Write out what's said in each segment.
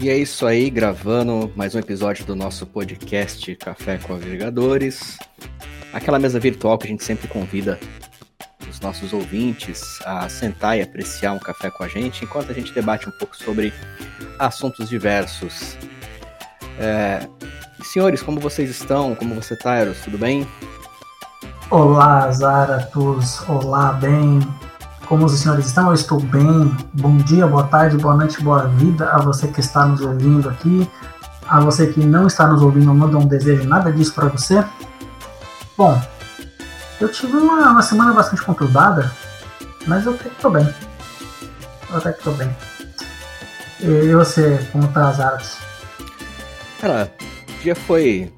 E é isso aí, gravando mais um episódio do nosso podcast Café com Agregadores. Aquela mesa virtual que a gente sempre convida os nossos ouvintes a sentar e apreciar um café com a gente, enquanto a gente debate um pouco sobre assuntos diversos. É... Senhores, como vocês estão? Como você tá, Eros? Tudo bem? Olá, Zaratus. Olá, bem. Como os senhores estão? Eu estou bem. Bom dia, boa tarde, boa noite, boa vida a você que está nos ouvindo aqui. A você que não está nos ouvindo, não manda um desejo nada disso para você. Bom, eu tive uma, uma, semana bastante conturbada, mas eu até que tô bem. Eu até que tô bem. E você, como tá, Zaras? Cara, o dia foi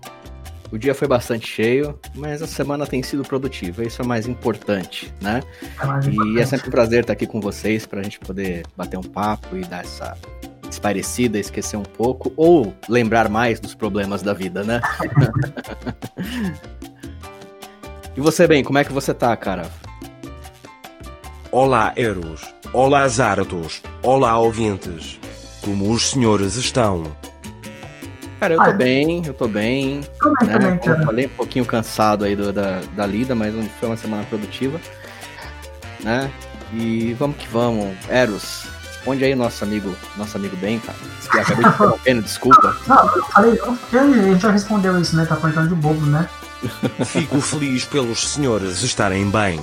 o dia foi bastante cheio, mas a semana tem sido produtiva, isso é mais importante, né? É mais e importante. é sempre um prazer estar aqui com vocês para a gente poder bater um papo e dar essa esparecida, esquecer um pouco, ou lembrar mais dos problemas da vida, né? e você, bem, como é que você tá, cara? Olá, Eros. Olá, Zaratos. Olá, ouvintes. Como os senhores estão? Cara, eu tô bem, eu tô bem. Tô bem, né? também, Como eu falei, um pouquinho cansado aí do, da, da lida, mas foi uma semana produtiva. Né? E vamos que vamos. Eros, responde aí nosso amigo, nosso amigo Ben, cara. Que acabei de interrompendo, desculpa. Não, eu falei, gente já respondeu isso, né? Tá contando de bobo, né? Fico feliz pelos senhores estarem bem.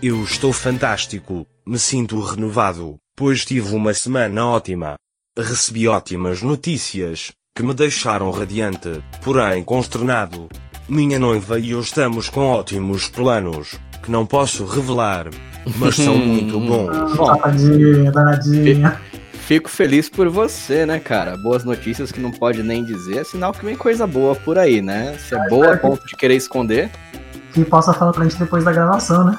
Eu estou fantástico, me sinto renovado, pois tive uma semana ótima. Recebi ótimas notícias, que me deixaram radiante, porém consternado. Minha noiva e eu estamos com ótimos planos, que não posso revelar, mas são muito bons. Danadinha, danadinha. Fico feliz por você, né, cara? Boas notícias que não pode nem dizer, é sinal que vem coisa boa por aí, né? Se é boa a ponto de querer esconder. Que possa falar pra gente depois da gravação, né?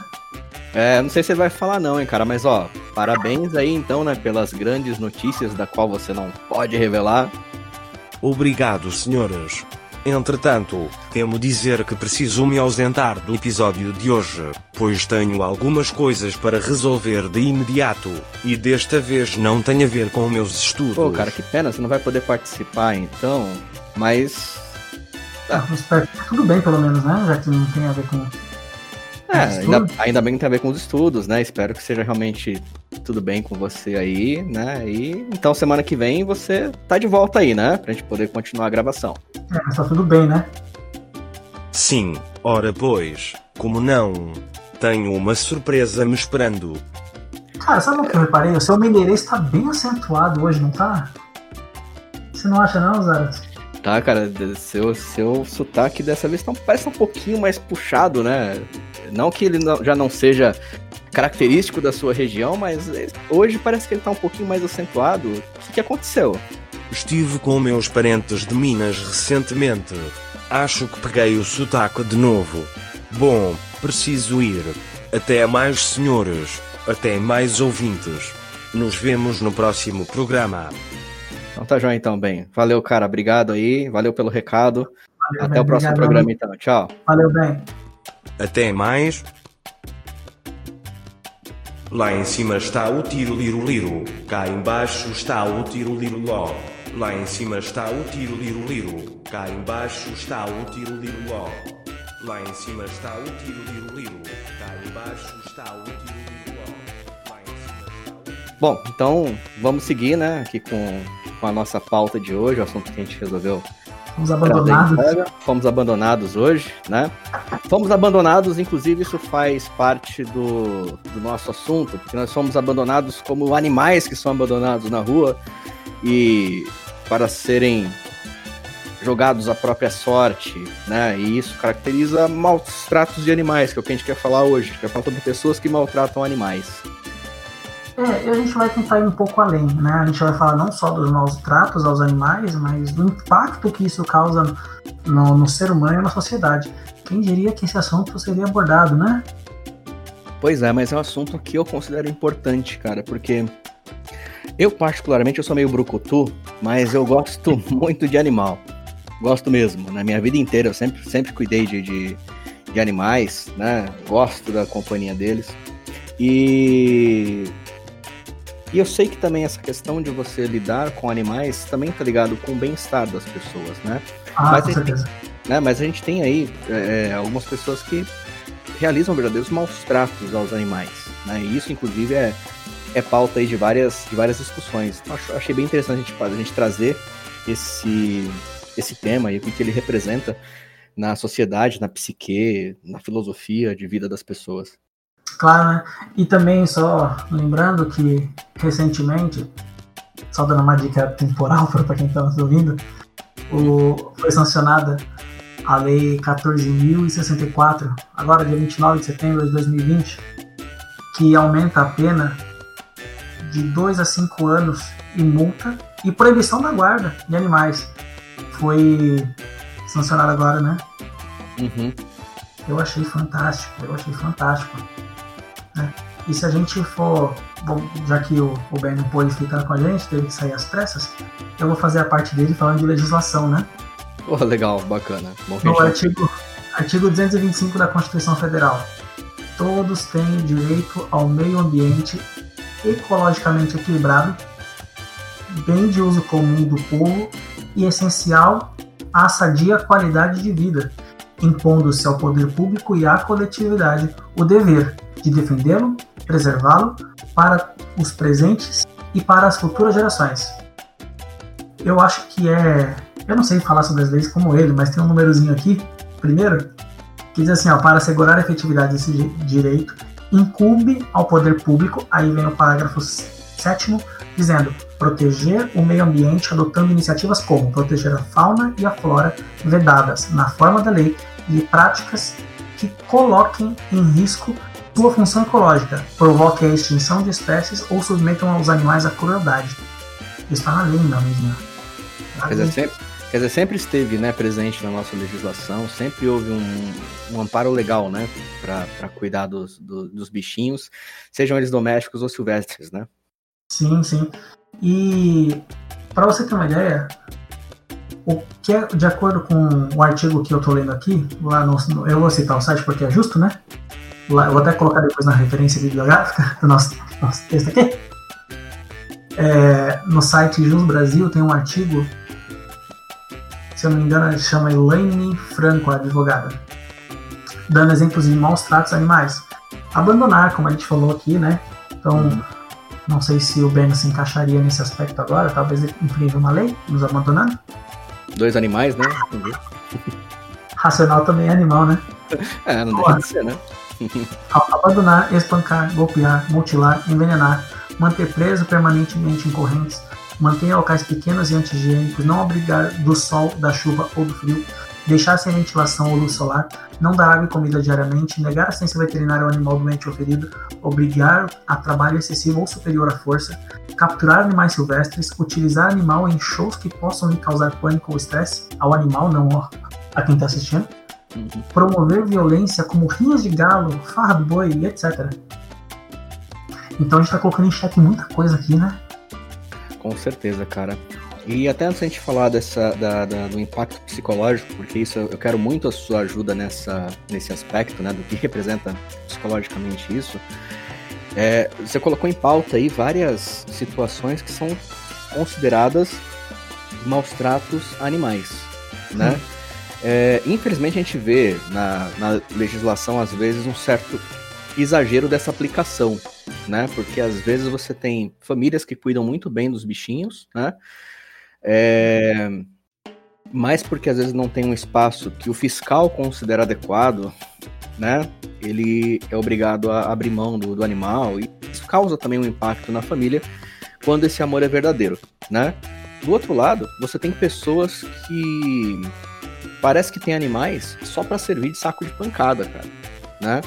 É, não sei se ele vai falar não, hein, cara, mas ó, parabéns aí então, né, pelas grandes notícias da qual você não pode revelar. Obrigado, senhoras. Entretanto, temo dizer que preciso me ausentar do episódio de hoje, pois tenho algumas coisas para resolver de imediato, e desta vez não tem a ver com meus estudos. Pô, cara, que pena, você não vai poder participar então, mas. Ah, tudo bem, pelo menos, né? Já que não tem a ver com é, ainda, ainda, bem que tem a ver com os estudos, né? Espero que seja realmente tudo bem com você aí, né? E então semana que vem você tá de volta aí, né? Pra gente poder continuar a gravação. É, mas tá tudo bem, né? Sim, ora pois, como não? Tenho uma surpresa me esperando. Cara, sabe o que eu reparei? O seu mineirês tá bem acentuado hoje, não tá? Você não acha não, Zarat? Tá, cara, seu, seu sotaque dessa vez tá, parece um pouquinho mais puxado, né? Não que ele não, já não seja característico da sua região, mas hoje parece que ele está um pouquinho mais acentuado. O que, que aconteceu? Estive com meus parentes de Minas recentemente. Acho que peguei o sotaque de novo. Bom, preciso ir. Até mais senhores. Até mais ouvintes. Nos vemos no próximo programa. Então tá joia então, bem. Valeu, cara. Obrigado aí. Valeu pelo recado. Valeu, Até bem, o próximo obrigado, programa, então. Tchau. Valeu, bem. Até mais. Lá em cima está o tiro liro liro. Cá embaixo está o tiro liro ló. Lá em cima está o tiro liro liro. Cá embaixo está o tiro liro ló. Lá em cima está o tiro liro liro. Cá embaixo está o tiro liro ló. Bom, então vamos seguir, né, aqui com, com a nossa pauta de hoje, o assunto que a gente resolveu Fomos abandonados. Fomos abandonados hoje, né? Fomos abandonados, inclusive isso faz parte do, do nosso assunto, porque nós fomos abandonados como animais que são abandonados na rua e para serem jogados à própria sorte, né? E isso caracteriza maus tratos de animais, que é o que a gente quer falar hoje. Quer falar sobre pessoas que maltratam animais. É, a gente vai tentar ir um pouco além, né? A gente vai falar não só dos maus tratos aos animais, mas do impacto que isso causa no, no ser humano e na sociedade. Quem diria que esse assunto seria abordado, né? Pois é, mas é um assunto que eu considero importante, cara, porque eu particularmente eu sou meio brucutu, mas eu gosto muito de animal. Gosto mesmo. Na minha vida inteira eu sempre, sempre cuidei de, de, de animais, né? Gosto da companhia deles. E E eu sei que também essa questão de você lidar com animais também está ligado com o bem-estar das pessoas, né? Ah, Mas com certeza. Né, mas a gente tem aí é, é, algumas pessoas que realizam verdadeiros maus tratos aos animais, né? E isso, inclusive, é, é pauta aí de várias, de várias discussões. Então, achei bem interessante a gente, a gente trazer esse, esse tema e o que ele representa na sociedade, na psique, na filosofia de vida das pessoas. Claro, né? E também só lembrando que recentemente, só dando uma dica temporal para quem está nos ouvindo, o, foi sancionada a Lei 14.064, agora dia 29 de setembro de 2020, que aumenta a pena de 2 a 5 anos e multa e proibição da guarda de animais. Foi sancionado agora, né? Uhum. Eu achei fantástico, eu achei fantástico. Né? E se a gente for, bom, já que o, o Ben não pôde ficar com a gente, teve que sair às pressas, eu vou fazer a parte dele falando de legislação, né? Oh, legal, bacana. Bom no artigo, artigo 225 da Constituição Federal. Todos têm direito ao meio ambiente ecologicamente equilibrado, bem de uso comum do povo e essencial à sadia qualidade de vida, impondo-se ao poder público e à coletividade o dever de defendê-lo, preservá-lo para os presentes e para as futuras gerações. Eu acho que é. Eu não sei falar sobre as leis como ele, mas tem um númerozinho aqui, primeiro, que diz assim: ó, para assegurar a efetividade desse direito, incumbe ao poder público, aí vem o parágrafo 7, dizendo proteger o meio ambiente adotando iniciativas como proteger a fauna e a flora vedadas na forma da lei e práticas que coloquem em risco sua função ecológica, provoquem a extinção de espécies ou submetam os animais à crueldade. Está na lei, meu amiguinho. Quer dizer, sempre, quer dizer, sempre esteve né, presente na nossa legislação, sempre houve um, um amparo legal né, para cuidar dos, do, dos bichinhos, sejam eles domésticos ou silvestres, né? Sim, sim. E para você ter uma ideia, o que é, de acordo com o artigo que eu estou lendo aqui, lá no, eu vou citar o site porque é justo, né? Vou até colocar depois na referência bibliográfica do nosso, nosso texto aqui. É, no site Jus Brasil tem um artigo, se eu não me engano, chama Elaine Franco, a advogada, dando exemplos de maus tratos animais. Abandonar, como a gente falou aqui, né? Então, não sei se o Ben se encaixaria nesse aspecto agora, talvez ele infrinja uma lei, nos abandonando. Dois animais, né? Racional também é animal, né? É, não deixa de ser, né? Abandonar, espancar, golpear, mutilar, envenenar, manter preso permanentemente em correntes, manter locais pequenos e anti-higiênicos, não abrigar do sol, da chuva ou do frio, deixar sem ventilação ou luz solar, não dar água e comida diariamente, negar assistência veterinária ao animal doente ou ferido, obrigar a trabalho excessivo ou superior à força, capturar animais silvestres, utilizar animal em shows que possam lhe causar pânico ou estresse ao animal, não a quem está assistindo, uhum. promover violência como rios de galo, farra do boi, etc. Então a gente está colocando em xeque muita coisa aqui, né? Com certeza, cara. E até antes a gente falar dessa, da, da, do impacto psicológico, porque isso eu quero muito a sua ajuda nessa, nesse aspecto, né, do que representa psicologicamente isso. É, você colocou em pauta aí várias situações que são consideradas maus tratos animais, né? É, infelizmente a gente vê na, na legislação às vezes um certo exagero dessa aplicação, né? Porque às vezes você tem famílias que cuidam muito bem dos bichinhos, né? É, mas porque às vezes não tem um espaço que o fiscal considera adequado, né? Ele é obrigado a abrir mão do, do animal e isso causa também um impacto na família quando esse amor é verdadeiro, né? Do outro lado, você tem pessoas que parece que tem animais só para servir de saco de pancada, cara, né?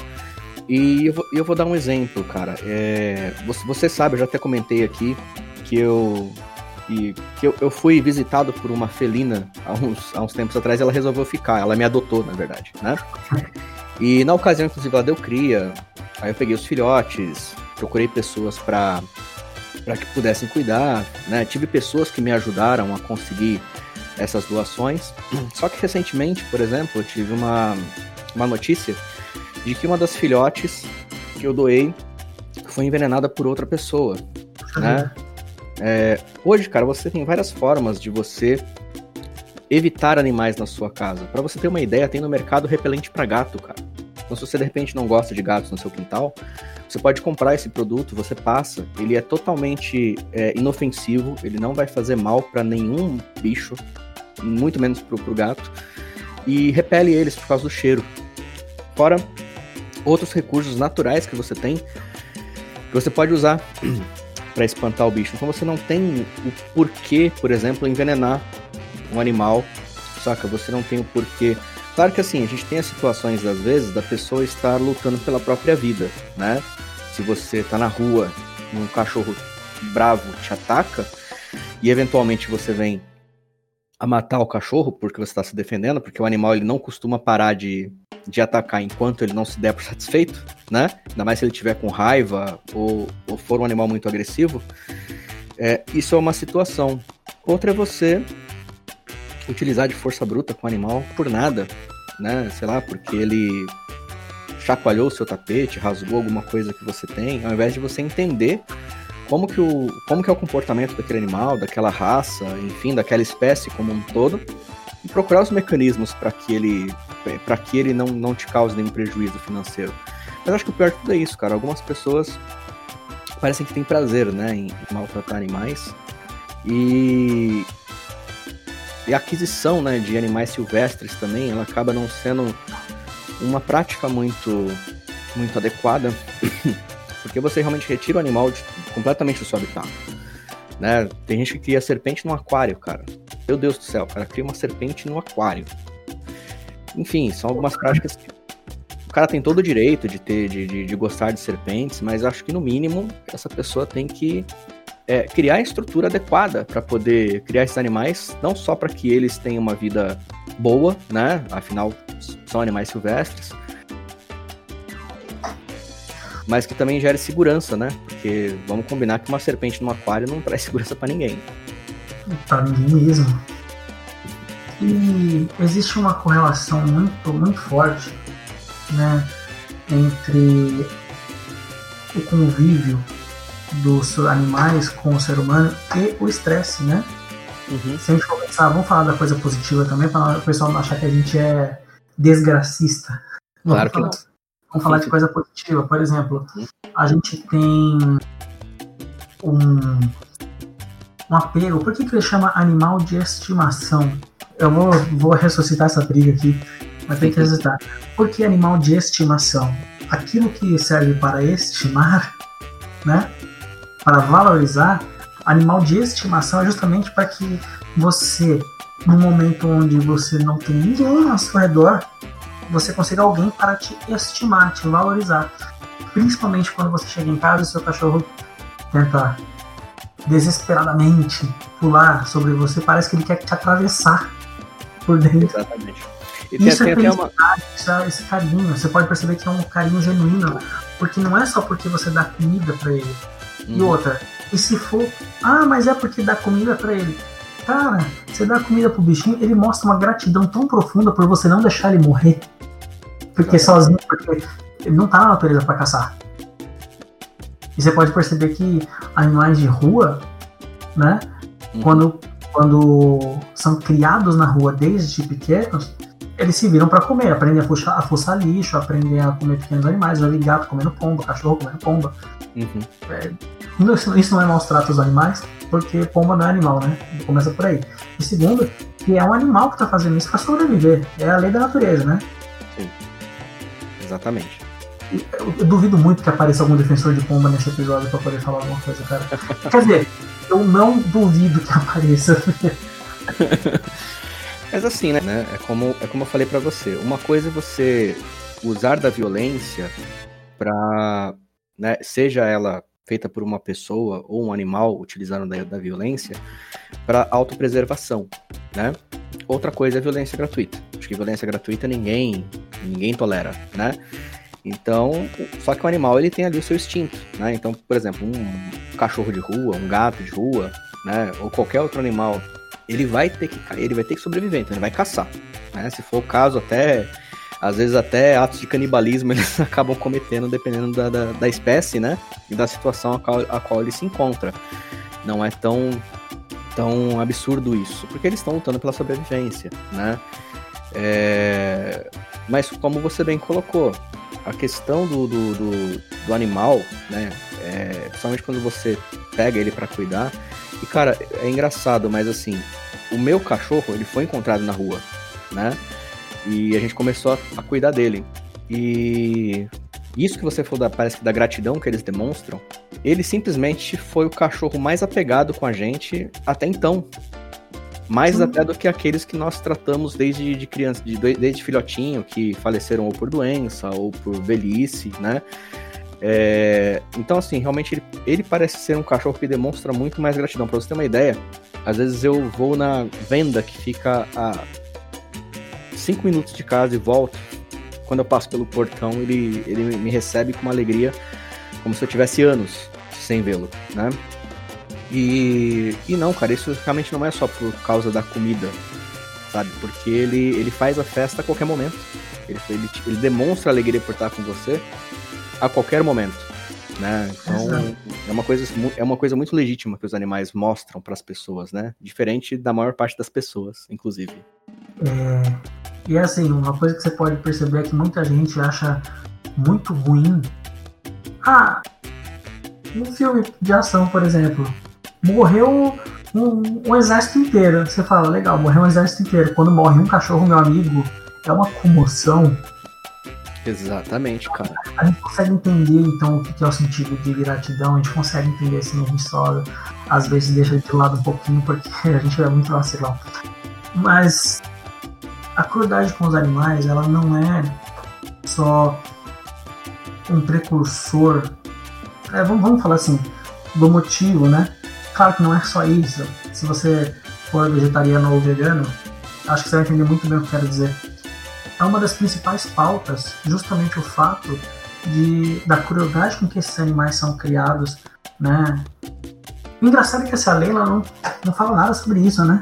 E eu vou, eu vou dar um exemplo, cara. É, você, você sabe, eu já até comentei aqui que eu e que eu, eu fui visitado por uma felina há uns, há uns tempos atrás, ela resolveu ficar, ela me adotou, na verdade, né? E na ocasião, inclusive, ela deu cria, aí eu peguei os filhotes, procurei pessoas para para que pudessem cuidar, né? Tive pessoas que me ajudaram a conseguir essas doações. Só que recentemente, por exemplo, eu tive uma, uma notícia de que uma das filhotes que eu doei foi envenenada por outra pessoa. né? É, hoje, cara, você tem várias formas de você evitar animais na sua casa. Para você ter uma ideia, tem no mercado repelente para gato, cara. Então, se você de repente não gosta de gatos no seu quintal, você pode comprar esse produto, você passa. Ele é totalmente é, inofensivo, ele não vai fazer mal para nenhum bicho, muito menos pro, pro gato, e repele eles por causa do cheiro. Fora outros recursos naturais que você tem, que você pode usar para espantar o bicho. Então você não tem o porquê, por exemplo, envenenar um animal, saca? Você não tem o porquê. Claro que assim, a gente tem as situações, às vezes, da pessoa estar lutando pela própria vida, né? Se você tá na rua, um cachorro bravo te ataca, e eventualmente você vem a matar o cachorro porque você está se defendendo, porque o animal ele não costuma parar de, de atacar enquanto ele não se der por satisfeito, né? Ainda mais se ele tiver com raiva ou, ou for um animal muito agressivo. É, isso é uma situação. Outra é você utilizar de força bruta com o animal por nada, né? Sei lá, porque ele chacoalhou o seu tapete, rasgou alguma coisa que você tem, ao invés de você entender como que, o, como que é o comportamento daquele animal, daquela raça, enfim, daquela espécie como um todo, e procurar os mecanismos para que ele para que ele não, não te cause nenhum prejuízo financeiro. Mas acho que o pior de tudo é isso, cara. Algumas pessoas parecem que têm prazer, né, em maltratar animais. E, e a aquisição, né, de animais silvestres também, ela acaba não sendo uma prática muito muito adequada porque você realmente retira o animal de, completamente do seu habitat. Né? Tem gente que cria serpente no aquário, cara. Meu Deus do céu, o cara cria uma serpente no aquário. Enfim, são algumas práticas que o cara tem todo o direito de ter, de, de, de gostar de serpentes, mas acho que no mínimo essa pessoa tem que é, criar a estrutura adequada para poder criar esses animais, não só para que eles tenham uma vida boa, né? Afinal, são animais silvestres, mas que também gere segurança, né? Porque vamos combinar que uma serpente no aquário não traz segurança para ninguém. Para ninguém mesmo. E existe uma correlação muito, muito forte, né, entre o convívio dos animais com o ser humano e o estresse, né? Uhum. Se a gente pensar, vamos falar da coisa positiva também, para o pessoal não achar que a gente é desgracista. Claro que não. Vamos falar de coisa positiva. Por exemplo, a gente tem um, um apego. Por que, que ele chama animal de estimação? Eu vou, vou ressuscitar essa briga aqui, mas tem que ressuscitar. Por que animal de estimação? Aquilo que serve para estimar, né? Para valorizar, animal de estimação é justamente para que você, no momento onde você não tem ninguém ao seu redor, você consiga alguém para te estimar, te valorizar. Principalmente quando você chega em casa e seu cachorro tenta desesperadamente pular sobre você, parece que ele quer te atravessar por dentro. Exatamente. E isso tem, é tem uma... isso é esse carinho. Você pode perceber que é um carinho genuíno, porque não é só porque você dá comida para ele. E uhum. outra, e se for, ah, mas é porque dá comida para ele. Cara, você dá comida pro bichinho, ele mostra uma gratidão tão profunda por você não deixar ele morrer. Porque sozinho, porque ele não tá na natureza para caçar. E você pode perceber que animais de rua, né? Uhum. Quando, quando são criados na rua desde pequenos, eles se viram para comer, aprendem a, puxar, a fuçar lixo, aprendem a comer pequenos animais, já vi gato comendo pomba, cachorro comendo pomba. Uhum. É, isso, não é maus tratos aos animais, porque pomba não é animal, né? Começa por aí. E segundo, que é um animal que tá fazendo isso para sobreviver. É a lei da natureza, né? Sim. Exatamente. Eu, eu, duvido muito que apareça algum defensor de pomba nesse episódio para poder falar alguma coisa, cara. Quer dizer, eu não duvido que apareça. Mas assim, né? É como, é como eu falei para você. Uma coisa é você usar da violência para, né, seja ela feita por uma pessoa ou um animal utilizando da, da violência para autopreservação, né? Outra coisa é violência gratuita. Acho que violência gratuita ninguém ninguém tolera, né? Então, só que o animal ele tem ali o seu instinto, né? Então, por exemplo, um cachorro de rua, um gato de rua, né? Ou qualquer outro animal, ele vai ter que ele vai ter que sobreviver, então ele vai caçar, né? Se for o caso até às vezes até atos de canibalismo eles acabam cometendo dependendo da, da, da espécie, né? E da situação a qual, a qual ele se encontra. Não é tão, tão absurdo isso, porque eles estão lutando pela sobrevivência, né? É... Mas como você bem colocou, a questão do, do, do, do animal, né? É... Principalmente quando você pega ele para cuidar. E cara, é engraçado, mas assim, o meu cachorro ele foi encontrado na rua, né? E a gente começou a, a cuidar dele. E isso que você falou da, parece que da gratidão que eles demonstram, ele simplesmente foi o cachorro mais apegado com a gente até então. Mais até do que aqueles que nós tratamos desde de criança, de, desde filhotinho, que faleceram ou por doença ou por velhice, né? É, então, assim, realmente ele, ele, parece ser um cachorro que demonstra muito mais gratidão. Pra você ter uma ideia, às vezes eu vou na venda que fica a 5 minutos de casa e volto, quando eu passo pelo portão, ele, ele me recebe com uma alegria, como se eu tivesse anos sem vê-lo, né? E, e não, cara, isso realmente não é só por causa da comida, sabe? Porque ele, ele faz a festa a qualquer momento. Ele, ele, ele demonstra alegria por estar com você a qualquer momento. Né? Então é uma, coisa, é uma coisa muito legítima que os animais mostram para as pessoas, né? Diferente da maior parte das pessoas, inclusive. É, e assim, uma coisa que você pode perceber é que muita gente acha muito ruim. Ah, um filme de ação, por exemplo, morreu um, um, exército inteiro. Você fala, legal, morreu um exército inteiro. Quando morre um cachorro, meu amigo, é uma comoção. Exatamente, cara. A gente consegue entender, então, o que é o sentido de gratidão, a gente consegue entender, assim, a gente só às vezes deixa de lado um pouquinho, porque a gente é muito vacilão. Mas a crueldade com os animais, ela não é só um precursor, é, vamos, vamos falar assim, do motivo, né? Claro que não é só isso. Se você for vegetariano ou vegano, acho que você vai entender muito bem o que eu quero dizer. É uma das principais pautas justamente o fato de, da crueldade com que esses animais são criados, né? O engraçado é que essa lei ela não, não fala nada sobre isso, né?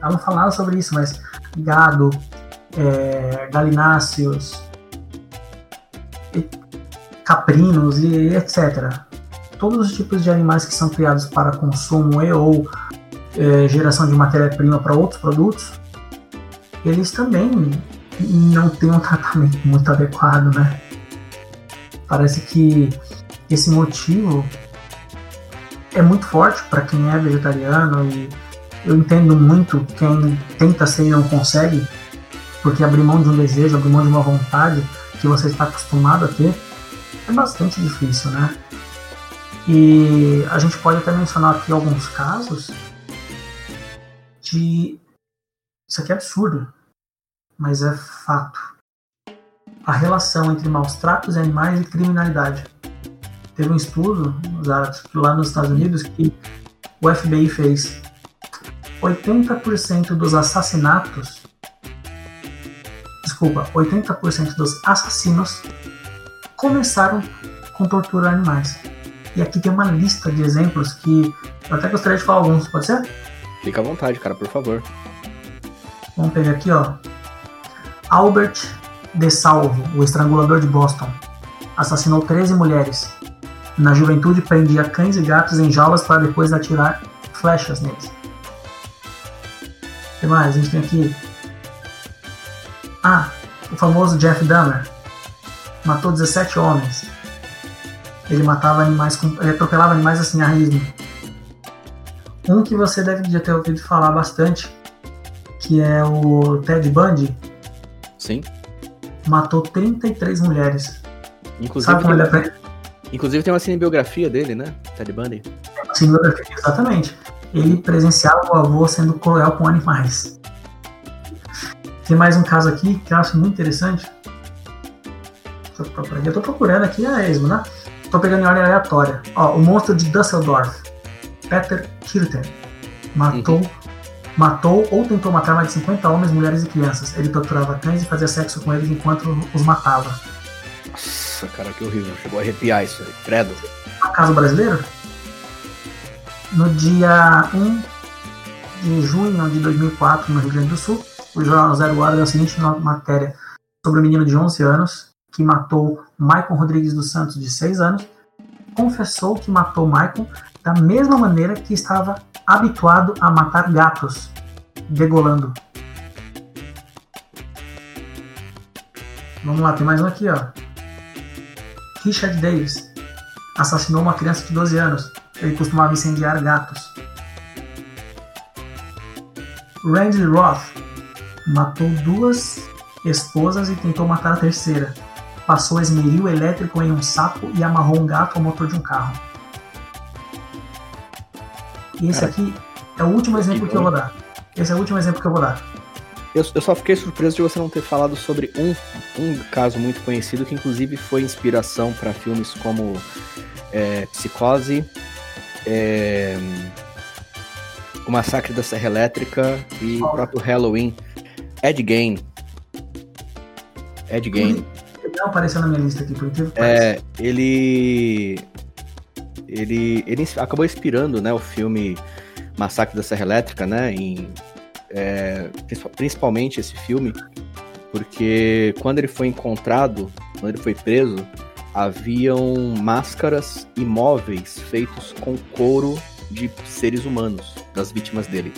Ela não fala nada sobre isso, mas gado, é, galináceos, caprinos e etc. Todos os tipos de animais que são criados para consumo e ou é, geração de matéria-prima para outros produtos, eles também não têm um tratamento muito adequado, né? Parece que esse motivo é muito forte para quem é vegetariano e eu entendo muito quem tenta ser e não consegue, porque abrir mão de um desejo, abrir mão de uma vontade que você está acostumado a ter, é bastante difícil, né? E a gente pode até mencionar aqui alguns casos de. Isso aqui é absurdo, mas é fato. A relação entre maus tratos animais e criminalidade. Teve um estudo lá nos Estados Unidos que o FBI fez 80% dos assassinatos, desculpa, 80% dos assassinos começaram com tortura a animais. E aqui tem uma lista de exemplos que eu até gostaria de falar alguns, pode ser? Fica à vontade, cara, por favor. Vamos pegar aqui, ó. Albert De Salvo, o estrangulador de Boston, assassinou 13 mulheres. Na juventude, prendia cães e gatos em jaulas para depois atirar flechas neles que mais? A gente tem aqui. Ah, o famoso Jeff Dahmer. Matou 17 homens. Ele matava animais com. Ele atropelava animais assim a rismo. Um que você deve já ter ouvido falar bastante, que é o Ted Bundy. Sim. Matou 33 mulheres. Inclusive, Sabe como ele é... Inclusive tem uma cinebiografia dele, né? Ted Bundy. Cinebiografia, exatamente ele presenciava o avô sendo cruel com animais. Tem mais um caso aqui que eu acho muito interessante. Eu estou procurando aqui a esmo, né? Estou pegando em ordem aleatória. Ó, o monstro de Dusseldorf, Peter Kirten, matou, uhum. matou ou tentou matar mais de 50 homens, mulheres e crianças. Ele torturava cães e fazia sexo com eles enquanto os matava. Nossa, cara, que horrível. Chegou a arrepiar isso aí. Credo. Um caso brasileiro? No dia 1 de junho de 2004, no Rio Grande do Sul, o jornal Zero Hora deu a seguinte matéria: sobre o menino de 11 anos que matou Michael Rodrigues dos Santos, de 6 anos, confessou que matou Michael da mesma maneira que estava habituado a matar gatos, degolando. Vamos lá, tem mais um aqui, ó. Richard Davis assassinou uma criança de 12 anos. Ele costumava incendiar gatos. Randy Roth matou duas esposas e tentou matar a terceira. Passou esmeril elétrico em um sapo e amarrou um gato ao motor de um carro. E esse Cara, aqui é o último exemplo que eu vou dar. Esse é o último exemplo que eu vou dar. Eu, eu, só fiquei surpreso de você não ter falado sobre um, um caso muito conhecido que inclusive foi inspiração para filmes como é, Psicose, é, O Massacre da Serra Elétrica e oh. o próprio Halloween. Ed Gein. Ed Gein. Ele não apareceu na minha lista aqui, por incrível É, ele, ele. Ele acabou inspirando né, o filme Massacre da Serra Elétrica, né? Em, é, principalmente esse filme, porque quando ele foi encontrado, quando ele foi preso, haviam máscaras e móveis feitos com couro de seres humanos, das vítimas dele.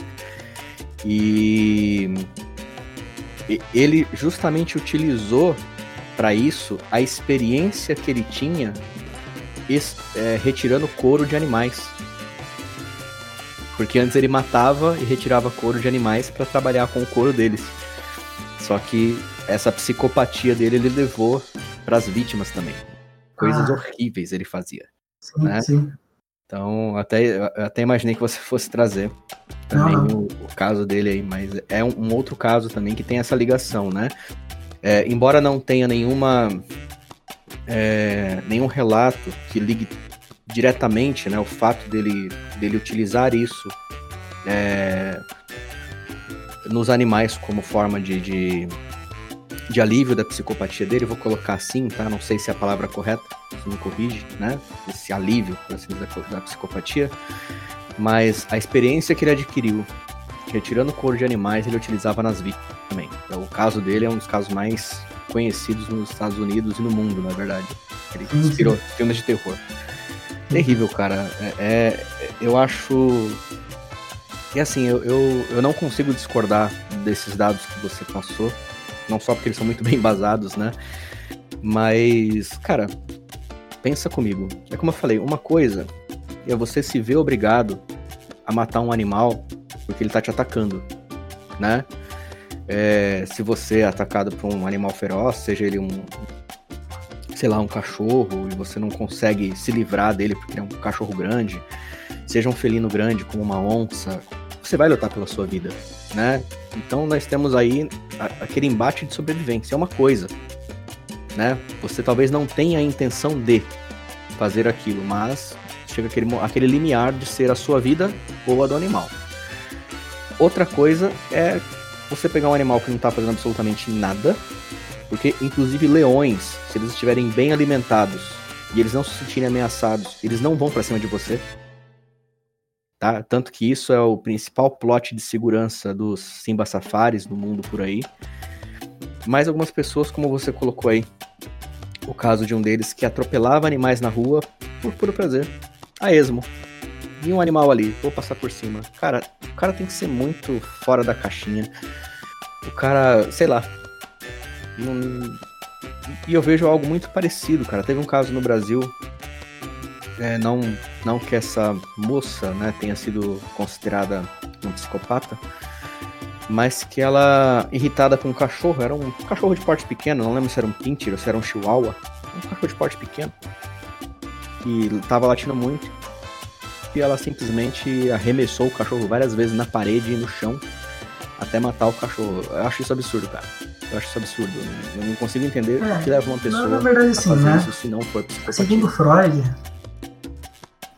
E ele justamente utilizou para isso a experiência que ele tinha é, retirando couro de animais. Porque antes ele matava e retirava couro de animais para trabalhar com o couro deles. Só que essa psicopatia dele ele levou para as vítimas também. Coisas ah. horríveis ele fazia. Sim, né? sim. Então, até, até imaginei que você fosse trazer também o, o, caso dele aí, mas é um, um, outro caso também que tem essa ligação, né? É, embora não tenha nenhuma é, nenhum relato que ligue diretamente, né, o fato dele, dele utilizar isso é, nos animais como forma de, de, de, alívio da psicopatia dele, vou colocar assim, tá? Não sei se é a palavra correta, se me corrige, né? Esse alívio, assim da, da psicopatia. Mas a experiência que ele adquiriu, retirando couro de animais, ele utilizava nas vítimas também. Então, o caso dele é um dos casos mais conhecidos nos Estados Unidos e no mundo, na verdade. Ele inspirou filmes de terror terrível, cara. É, é, eu acho. E assim, eu, eu, eu não consigo discordar desses dados que você passou. Não só porque eles são muito bem basados, né? Mas, cara, pensa comigo. É como eu falei, uma coisa é você se ver obrigado a matar um animal porque ele tá te atacando, né? É, se você é atacado por um animal feroz, seja ele um, sei lá, um cachorro e você não consegue se livrar dele porque é um cachorro grande, seja um felino grande como uma onça, você vai lutar pela sua vida, né? Então nós temos aí aquele embate de sobrevivência, é uma coisa, né? Você talvez não tenha a intenção de fazer aquilo, mas chega aquele, aquele limiar de ser a sua vida ou a do animal. Outra coisa é você pegar um animal que não está fazendo absolutamente nada porque, inclusive, leões, se eles estiverem bem alimentados e eles não se sentirem ameaçados, eles não vão para cima de você. Tá? Tanto que isso é o principal plot de segurança dos Simba Safaris no mundo por aí. Mas algumas pessoas, como você colocou aí, o caso de um deles que atropelava animais na rua por puro prazer, a esmo. Vi um animal ali, vou passar por cima. Cara, o cara tem que ser muito fora da caixinha. O cara, sei lá, não... E eu vejo algo muito parecido, cara. Teve um caso no Brasil, é, não, não que essa moça né, tenha sido considerada um psicopata, mas que ela, irritada com um cachorro, era um cachorro de porte pequeno, não lembro se era um pincher ou se era um chihuahua, um cachorro de porte pequeno, que tava latindo muito, e ela simplesmente arremessou o cachorro várias vezes na parede e no chão, até matar o cachorro. Eu acho isso absurdo, cara. Eu acho isso absurdo. Né? Eu não consigo entender é, o que leva uma pessoa na verdade, a fazer né? isso se não for psicopatia. Segundo Freud,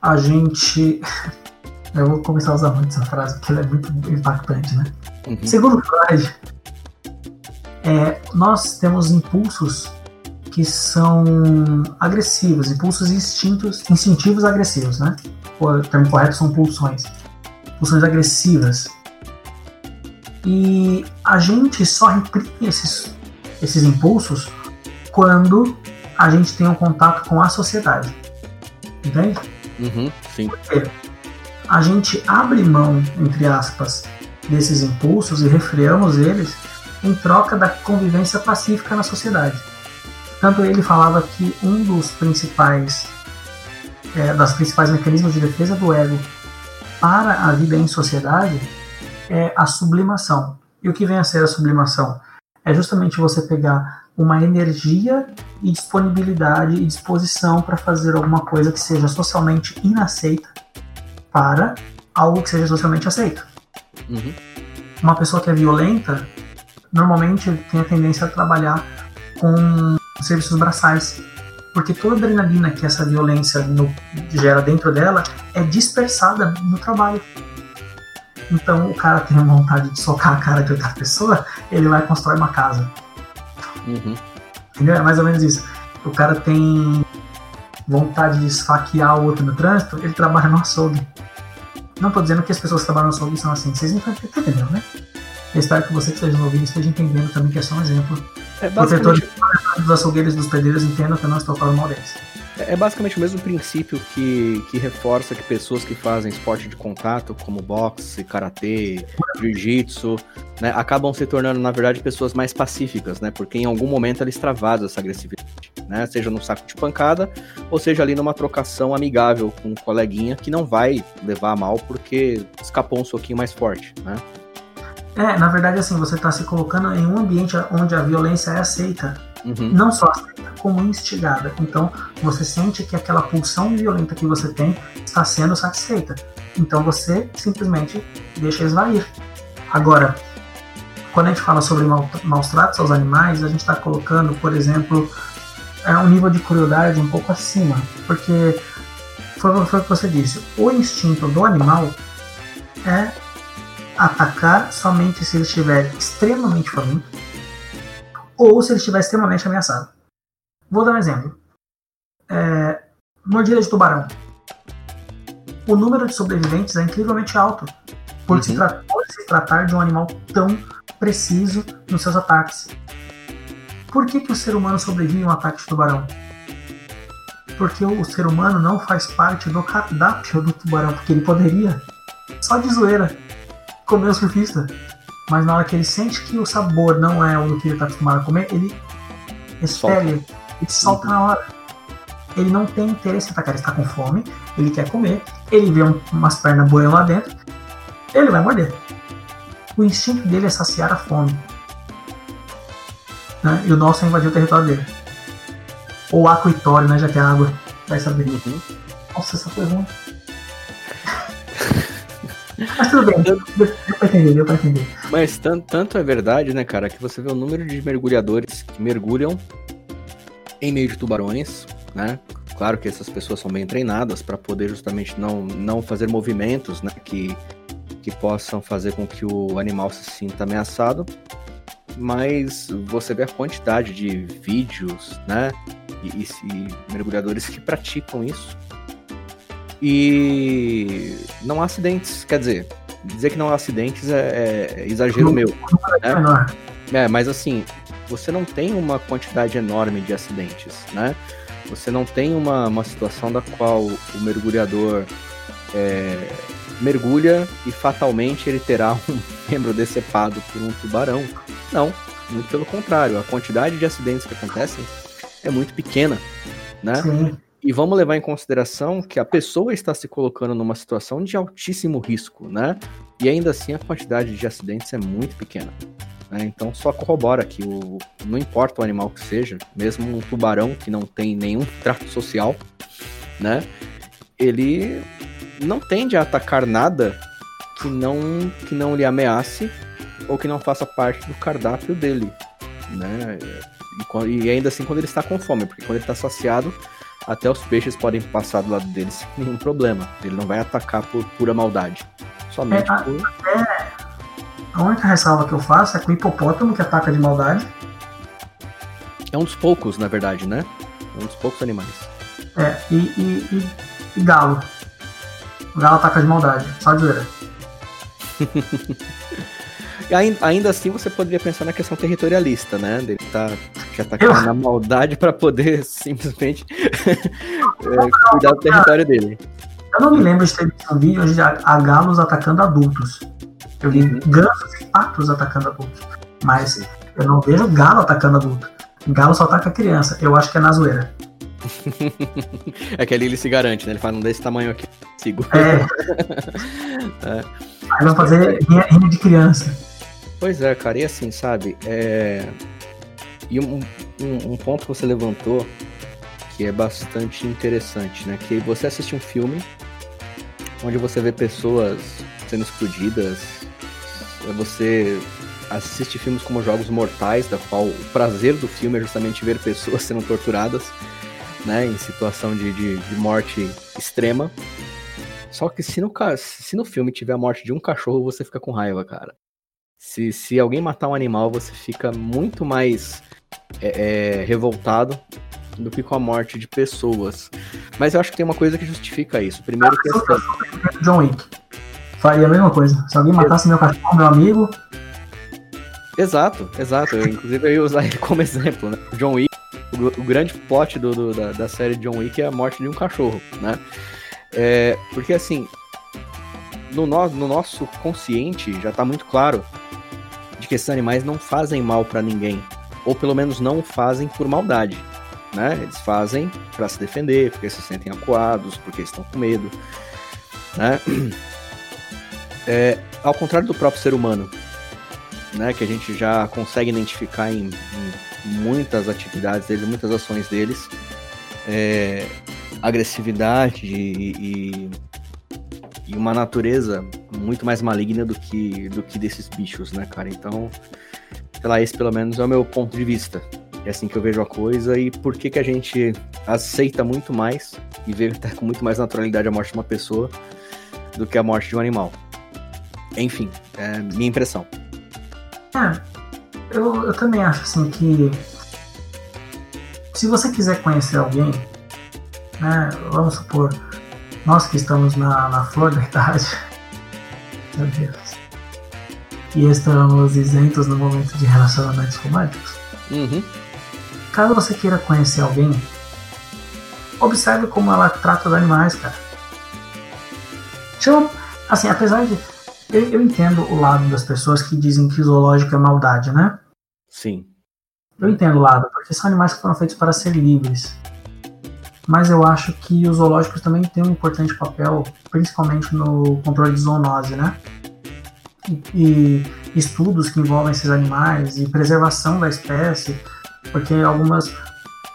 a gente... Eu vou começar a usar muito essa frase porque ela é muito impactante, né? Uhum. Segundo Freud, é, nós temos impulsos que são agressivos, impulsos instintos, instintivos agressivos, né? O termo correto são pulsões. Pulsões agressivas. E a gente só reprime esses esses impulsos quando a gente tem um contato com a sociedade. Entende? Uhum, sim. Porque a gente abre mão, entre aspas, desses impulsos e refreamos eles em troca da convivência pacífica na sociedade. Tanto ele falava que um dos principais é, das principais mecanismos de defesa do ego para a vida em sociedade é a sublimação. E o que vem a ser a sublimação? É justamente você pegar uma energia e disponibilidade e disposição para fazer alguma coisa que seja socialmente inaceita para algo que seja socialmente aceito. Uhum. Uma pessoa que é violenta normalmente tem a tendência a trabalhar com serviços braçais, porque toda a adrenalina que essa violência no, gera dentro dela é dispersada no trabalho. Então o cara tem vontade de socar a cara de outra pessoa, ele vai construir uma casa. Uhum. Entendeu? É mais ou menos isso. O cara tem vontade de esfaquear o outro no trânsito, ele trabalha no açougue. Não tô dizendo que as pessoas que trabalham no açougue são assim, vocês entenderam, né? Eu espero que você que esteja ouvindo esteja entendendo também que é só um exemplo. É Protetor basicamente, dos açougueiros e dos pedreiros entendam que eu não estou falando mal deles. É basicamente o mesmo princípio que, que reforça que pessoas que fazem esporte de contato, como boxe, karatê, jiu-jitsu, né, acabam se tornando, na verdade, pessoas mais pacíficas, né? Porque em algum momento ela extravasa essa agressividade, né? Seja num saco de pancada, ou seja ali numa trocação amigável com um coleguinha que não vai levar a mal porque escapou um soquinho mais forte, né? É, na verdade, assim, você está se colocando em um ambiente onde a violência é aceita. Uhum. Não só aceita, como instigada. Então, você sente que aquela pulsão violenta que você tem está sendo satisfeita. Então, você simplesmente deixa esvair. Agora, quando a gente fala sobre maus tratos aos animais, a gente está colocando, por exemplo, é um nível de crueldade um pouco acima. Porque foi, foi o que você disse. O instinto do animal é atacar somente se ele estiver extremamente faminto ou se ele estiver extremamente ameaçado. Vou dar um exemplo. É, mordida de tubarão. O número de sobreviventes é incrivelmente alto, por, se, Uhum. tra- por se tratar de um animal tão preciso nos seus ataques. Por que, que o ser humano sobrevive a um ataque de tubarão? Porque o ser humano não faz parte do cardápio do tubarão, porque ele poderia, só de zoeira, comer o surfista. Mas na hora que ele sente que o sabor não é o que ele está acostumado a comer, ele espelha, ele solta na hora. Ele não tem interesse em atacar, ele está com fome, ele quer comer, ele vê um- umas pernas boiando lá dentro, ele vai morder. O instinto dele é saciar a fome. Né? E o nosso é invadir o território dele. Ou aquitório, né? Já que é água. Vai saber. Uhum. Nossa, essa foi ruim. Mas tudo bem, deu, pra entender, deu pra entender. Mas tanto, tanto é verdade, né, cara, que você vê o número de mergulhadores que mergulham em meio de tubarões, né? Claro que essas pessoas são bem treinadas para poder justamente não, não fazer movimentos, né, que, que possam fazer com que o animal se sinta ameaçado. Mas você vê a quantidade de vídeos, né, e, e mergulhadores que praticam isso. E não há acidentes, quer dizer, dizer que não há acidentes é, é exagero meu. É menor. É, mas assim, você não tem uma quantidade enorme de acidentes, né? Você não tem uma, uma situação da qual o mergulhador é, mergulha e fatalmente ele terá um membro decepado por um tubarão. Não, muito pelo contrário. A quantidade de acidentes que acontecem é muito pequena, né? Sim. E vamos levar em consideração que a pessoa está se colocando numa situação de altíssimo risco, né? E ainda assim a quantidade de acidentes é muito pequena. né? Então só corrobora que o, não importa o animal que seja, mesmo um tubarão que não tem nenhum trato social, né? Ele não tende a atacar nada que não, que não lhe ameace ou que não faça parte do cardápio dele, né? E, e ainda assim quando ele está com fome, porque quando ele está saciado, até os peixes podem passar do lado dele sem nenhum problema. Ele não vai atacar por pura maldade. Somente É, a- por. A única ressalva que eu faço é que o hipopótamo que ataca de maldade É um dos poucos, na verdade, né? É um dos poucos animais. é e, e, e, e galo. O galo ataca de maldade, só de zoeira. E ainda, ainda assim você poderia pensar na questão territorialista, né? Ele tá já tá na maldade para poder simplesmente é, cuidar do território dele. Eu não me lembro de ter visto um vídeo de a galos atacando adultos. Eu vi uhum. gansos e patos atacando adultos. Mas eu não vejo galo atacando adulto. Galo só ataca criança. Eu acho que é na zoeira. é que ali ele se garante, né? Ele fala, não desse tamanho aqui, sigo. É. é. Aí vai fazer rima de criança. Pois é, cara, e assim, sabe? É... E um, um, um, ponto que você levantou que é bastante interessante, né? Que você assiste um filme onde você vê pessoas sendo explodidas, você assiste filmes como Jogos Mortais, da qual o prazer do filme é justamente ver pessoas sendo torturadas, né, em situação de, de, de morte extrema. Só que se no, se no filme tiver a morte de um cachorro, você fica com raiva, cara. Se, se alguém matar um animal, você fica muito mais é, é, revoltado do que com a morte de pessoas. Mas eu acho que tem uma coisa que justifica isso. Primeiro que é John Wick. Faria a mesma coisa. Se alguém matasse meu cachorro, meu amigo. Exato, exato. Eu, inclusive eu ia usar ele como exemplo, né? John Wick, o, o grande plot do, do, da, da série John Wick é a morte de um cachorro, né? É, porque assim, no, no, no nosso consciente já tá muito claro de que esses animais não fazem mal para ninguém. Ou pelo menos não fazem por maldade. Né? Eles fazem para se defender, porque se sentem acuados, porque estão com medo. Né? É, ao contrário do próprio ser humano, né, que a gente já consegue identificar em, em muitas atividades deles, muitas ações deles, é, agressividade e, e, e, uma natureza muito mais maligna do que, do que desses bichos, né, cara? Então, sei lá, esse pelo menos é o meu ponto de vista. É assim que eu vejo a coisa e por que, que a gente aceita muito mais e vê até com muito mais naturalidade a morte de uma pessoa do que a morte de um animal. Enfim, é minha impressão. É, eu, eu também acho assim que se você quiser conhecer alguém, né, vamos supor, nós que estamos na, na flor da idade, meu Deus, e estamos isentos no momento de relacionamentos românticos, uhum. caso você queira conhecer alguém, observe como ela trata os animais, cara. Deixa assim, apesar de eu, eu, entendo o lado das pessoas que dizem que o zoológico é maldade, né? Sim. Eu entendo o lado, porque são animais que foram feitos para ser livres. Mas eu acho que os zoológicos também têm um importante papel, principalmente no controle de zoonose, né? E, e estudos que envolvem esses animais e preservação da espécie, porque algumas.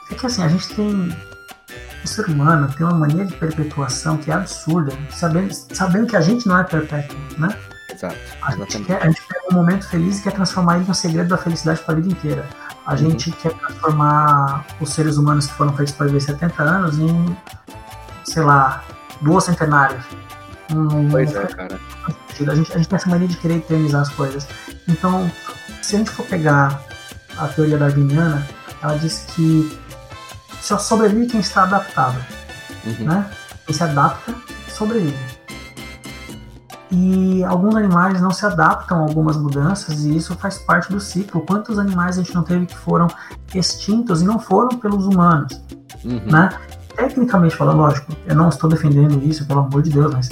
É que assim, a gente tem o ser humano tem uma mania de perpetuação que é absurda, sabendo, sabendo que a gente não é perpétuo, né? Exato. A gente, quer, a gente pega um momento feliz e quer transformar ele no segredo da felicidade para a vida inteira. A uhum. gente quer transformar os seres humanos que foram feitos para viver 70 anos em, sei lá, duas centenários. Pois é, cara. A gente, a gente tem essa mania de querer eternizar as coisas. Então, se a gente for pegar a teoria darwiniana, ela diz que só sobrevive quem está adaptado. Uhum. Né? Quem se adapta, sobrevive. E alguns animais não se adaptam a algumas mudanças e isso faz parte do ciclo. Quantos animais a gente não teve que foram extintos e não foram pelos humanos? Uhum. Né? Tecnicamente falando, lógico, eu não estou defendendo isso, pelo amor de Deus, mas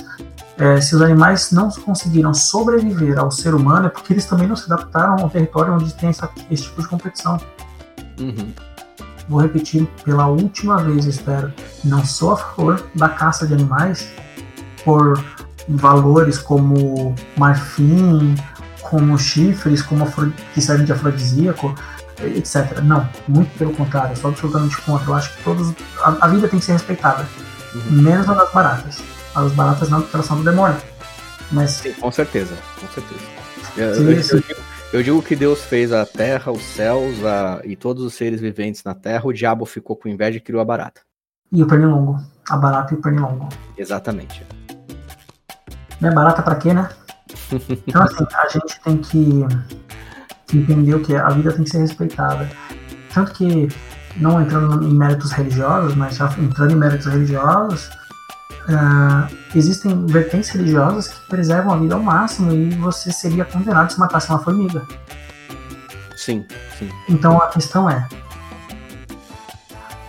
é, se os animais não conseguiram sobreviver ao ser humano é porque eles também não se adaptaram ao território onde tem essa, esse tipo de competição. Uhum vou repetir pela última vez, espero. Não sou a favor da caça de animais por valores como marfim, como chifres, como que servem de afrodisíaco, etc. Não, muito pelo contrário, sou absolutamente contra. Eu acho que todos a, a vida tem que ser respeitada, uhum. menos a das baratas. As baratas não, porque elas são do demônio. Mas Sim, com certeza, com certeza. Eu, eu, eu, digo, eu digo que Deus fez a terra, os céus a, e todos os seres viventes na terra, o diabo ficou com inveja e criou a barata. E o pernilongo. A barata e o pernilongo. Exatamente. Não é barata pra quê, né? Então, assim, a gente tem que, que entender o que a vida tem que ser respeitada. Tanto que, não entrando em méritos religiosos, mas já entrando em méritos religiosos, uh, existem vertentes religiosas que preservam a vida ao máximo e você seria condenado se matasse uma formiga. Sim, sim. Então a questão é: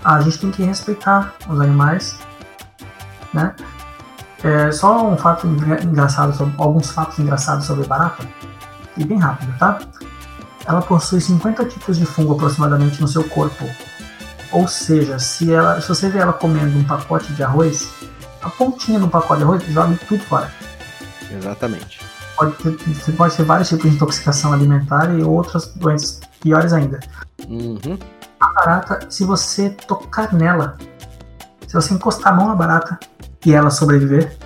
a gente tem que respeitar os animais, né? É, só um fato engraçado, sobre, alguns fatos engraçados sobre barata, e bem rápido, tá? Ela possui 50 tipos de fungo aproximadamente no seu corpo. Ou seja, se, ela, se você vê ela comendo um pacote de arroz, a pontinha do pacote de arroz joga tudo fora. Exatamente. Pode ter, pode ter vários tipos de intoxicação alimentar e outras doenças piores ainda. Uhum. A barata, se você tocar nela, se você encostar a mão na barata e ela sobreviver,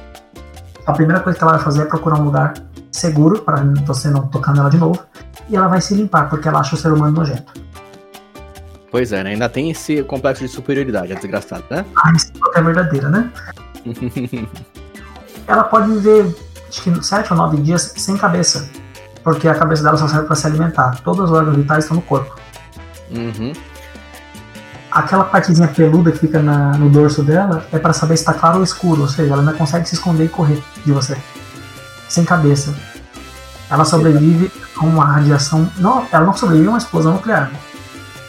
a primeira coisa que ela vai fazer é procurar um lugar seguro para você não tocar nela de novo e ela vai se limpar porque ela acha o ser humano nojento. Pois é, né? ainda tem esse complexo de superioridade, é desgraçado, né? Ah, isso é verdadeira, né? ela pode viver acho que 7 ou 9 dias sem cabeça, porque a cabeça dela só serve para se alimentar. Todos os órgãos vitais estão no corpo. Uhum. Aquela partezinha peluda que fica na, no dorso dela é para saber se está claro ou escuro, ou seja, ela ainda consegue se esconder e correr de você. Sem cabeça. Ela sobrevive a uma radiação. Não, ela não sobrevive a uma explosão nuclear.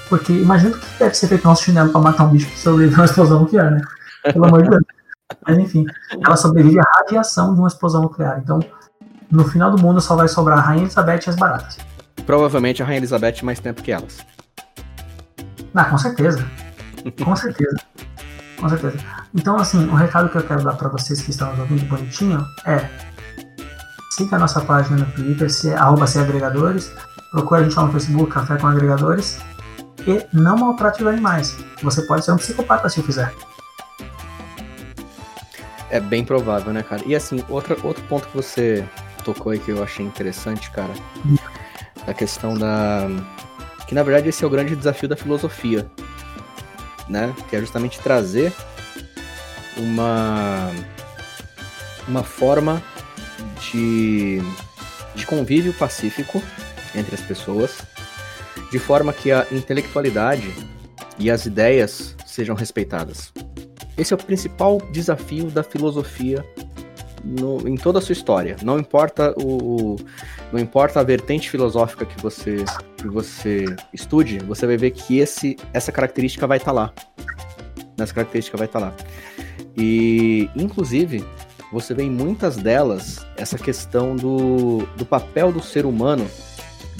Porque imagina o que deve ser feito nosso chinelo para matar um bicho que sobrevive a uma explosão nuclear, né? Pelo amor de Deus. Mas enfim, ela sobrevive à radiação de uma explosão nuclear. Então, no final do mundo só vai sobrar a Rainha Elizabeth e as baratas. Provavelmente a Rainha Elizabeth mais tempo que elas. Ah, com certeza. Com certeza. Com certeza. Então, assim, o recado que eu quero dar para vocês que estão nos ouvindo bonitinho é siga a nossa página no Twitter, se, arroba agregadores, procure a gente lá no Facebook, Café com Agregadores, e não maltrate os animais. Você pode ser um psicopata se fizer. É bem provável, né, cara? E assim, outra, outro ponto que você tocou aí que eu achei interessante, cara, a questão da. Que na verdade esse é o grande desafio da filosofia, né? Que é justamente trazer uma. uma forma de, de convívio pacífico entre as pessoas, de forma que a intelectualidade e as ideias sejam respeitadas. Esse é o principal desafio da filosofia no, em toda a sua história. Não importa o, não importa a vertente filosófica que você que você estude, você vai ver que esse essa característica vai estar tá lá. Essa característica vai estar tá lá. E inclusive você vê em muitas delas essa questão do, do papel do ser humano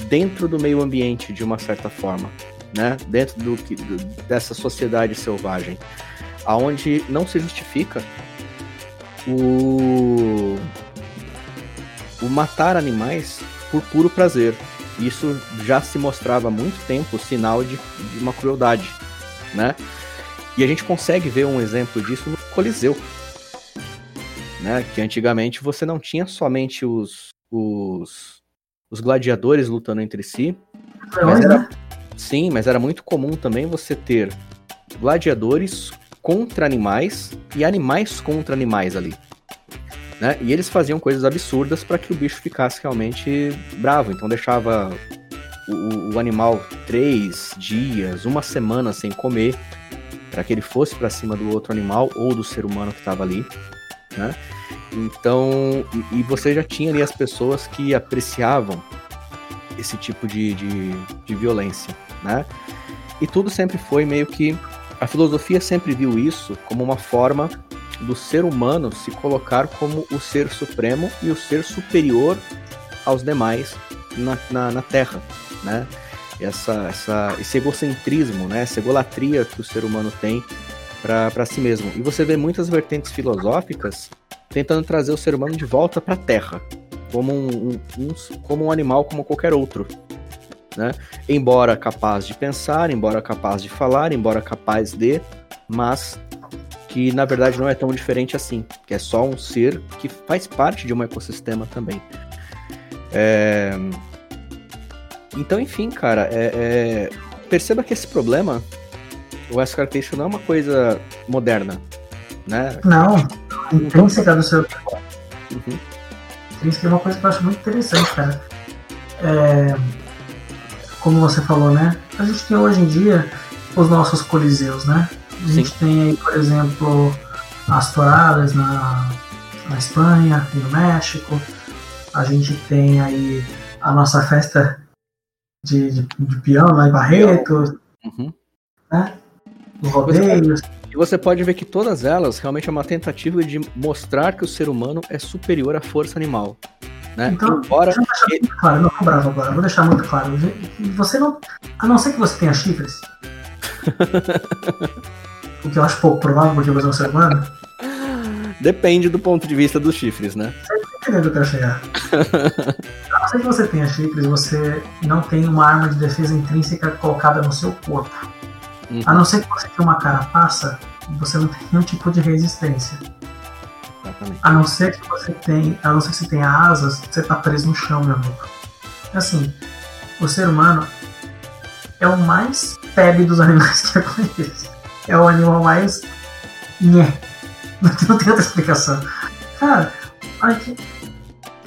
dentro do meio ambiente de uma certa forma, né? Dentro do, do dessa sociedade selvagem aonde não se justifica o, o matar animais por puro prazer. Isso já se mostrava há muito tempo sinal de, de uma crueldade, né? E a gente consegue ver um exemplo disso no Coliseu, né? Que antigamente você não tinha somente os, os, os gladiadores lutando entre si, mas era, sim, mas era muito comum também você ter gladiadores contra animais e animais contra animais ali. Né? E eles faziam coisas absurdas para que o bicho ficasse realmente bravo. Então deixava o, o animal três dias, uma semana sem comer, para que ele fosse para cima do outro animal ou do ser humano que estava ali. Né? Então, e, e, você já tinha ali as pessoas que apreciavam esse tipo de, de, de violência, né? E tudo sempre foi meio que a filosofia sempre viu isso como uma forma do ser humano se colocar como o ser supremo e o ser superior aos demais na, na, na Terra, né? Essa, essa, esse egocentrismo, né? essa egolatria que o ser humano tem para si mesmo. E você vê muitas vertentes filosóficas tentando trazer o ser humano de volta para a Terra, como um, um, como um animal como qualquer outro né? Embora capaz de pensar, embora capaz de falar, embora capaz de, mas que na verdade não é tão diferente assim, que é só um ser que faz parte de um ecossistema também. É... Então, enfim, cara, é, é... perceba que esse problema, o característica não é uma coisa moderna, né? Não, intrínseca do seu uhum. Intrínseca é uma coisa que eu acho muito interessante, cara. É como você falou, né? A gente tem hoje em dia os nossos coliseus, né? A gente Sim. tem aí, por exemplo, as toradas na, na Espanha e no México. A gente tem aí a nossa festa de, de, de peão lá em Barreto, Uhum. né? Os rodeios. E você pode ver que todas elas realmente é uma tentativa de mostrar que o ser humano é superior à força animal. Né? Então, Embora. Deixa eu deixar muito claro, não tô bravo agora, vou deixar muito claro. Você não. A não ser que você tenha chifres. o que eu acho pouco provável porque você é um ser humano. Depende do ponto de vista dos chifres, né? Entendeu onde eu quero chegar? A não ser que você tenha chifres, você não tem uma arma de defesa intrínseca colocada no seu corpo. Uhum. A não ser que você tenha uma carapaça, você não tem nenhum tipo de resistência. Exatamente. A não ser que você tenha, a não ser que você tenha asas, você tá preso no chão, meu amigo. Assim, o ser humano é o mais febre dos animais que eu conheço. É o animal mais. Nhé. Não tem outra explicação. Cara,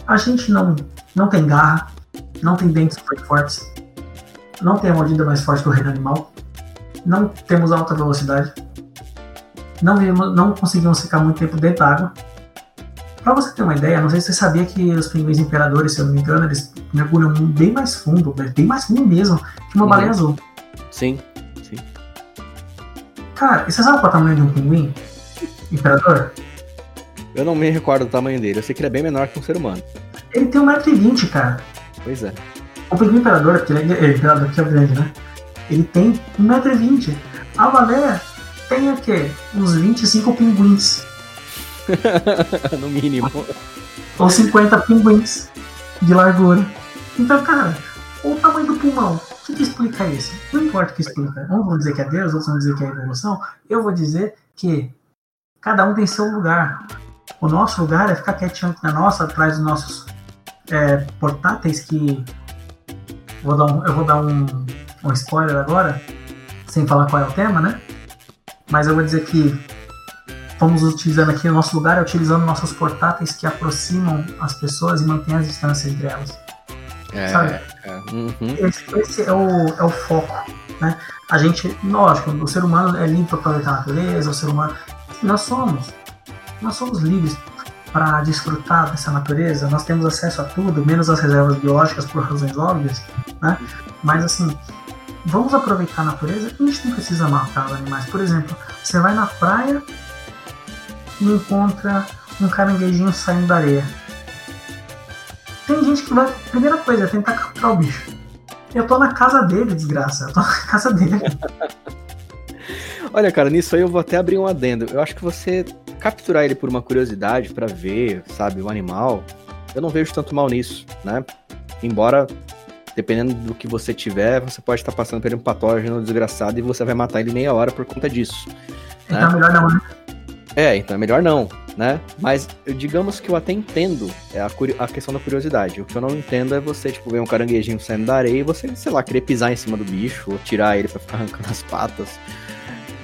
a gente, não, não tem garra, não tem dentes muito fortes, não tem a mordida mais forte do reino animal, não temos alta velocidade, não, não conseguimos ficar muito tempo dentro d'água. Pra você ter uma ideia, não sei se você sabia que os pinguins imperadores, se eu não me engano, eles mergulham bem mais fundo, bem mais fundo mesmo, que uma Uhum. baleia azul. Sim. Cara, e você sabe qual é o tamanho de um pinguim? Imperador? Eu não me recordo do tamanho dele. Eu sei que ele é bem menor que um ser humano. Ele tem 1,20m, cara. Pois é. O pinguim imperador, que ele é, é, imperador que é grande, né? Ele tem 1,20m. A baleia tem o quê? Uns 25 pinguins. no mínimo. Ou 50 pinguins de largura. Então, cara, o tamanho do pulmão, o que, que explica isso? Não importa o que explica. Uns vão dizer que é Deus, outros vão dizer que é evolução. Eu vou dizer que cada um tem seu lugar. O nosso lugar é ficar quietinho aqui na nossa, atrás dos nossos é, portáteis que. Vou dar um, eu vou dar um, um spoiler agora, sem falar qual é o tema, né? Mas eu vou dizer que estamos utilizando aqui o nosso lugar, é utilizando nossos portáteis que aproximam as pessoas e mantêm as distâncias entre elas. É, Sabe? é. Uhum. Esse, esse é, o, é o foco, né? A gente, lógico, o ser humano é livre para aproveitar a natureza, o ser humano... Nós somos, nós somos livres para desfrutar dessa natureza, nós temos acesso a tudo, menos as reservas biológicas por razões óbvias, né? Mas assim, vamos aproveitar a natureza a gente não precisa matar os animais. Por exemplo, você vai na praia e encontra um caranguejinho saindo da areia. Tem gente que vai, primeira coisa, é tentar capturar o bicho. Eu tô na casa dele, desgraça. Eu tô na casa dele. Olha, cara, nisso aí eu vou até abrir um adendo. Eu acho que você capturar ele por uma curiosidade pra ver, sabe, o animal, eu não vejo tanto mal nisso, né? Embora, dependendo do que você tiver, você pode estar passando por um patógeno desgraçado e você vai matar ele meia hora por conta disso. Então é melhor não, né? É, então é melhor não, né? Mas digamos que eu até entendo é a, a questão da curiosidade. O que eu não entendo é você, tipo, ver um caranguejinho saindo da areia e você, sei lá, querer pisar em cima do bicho ou tirar ele pra ficar arrancando as patas.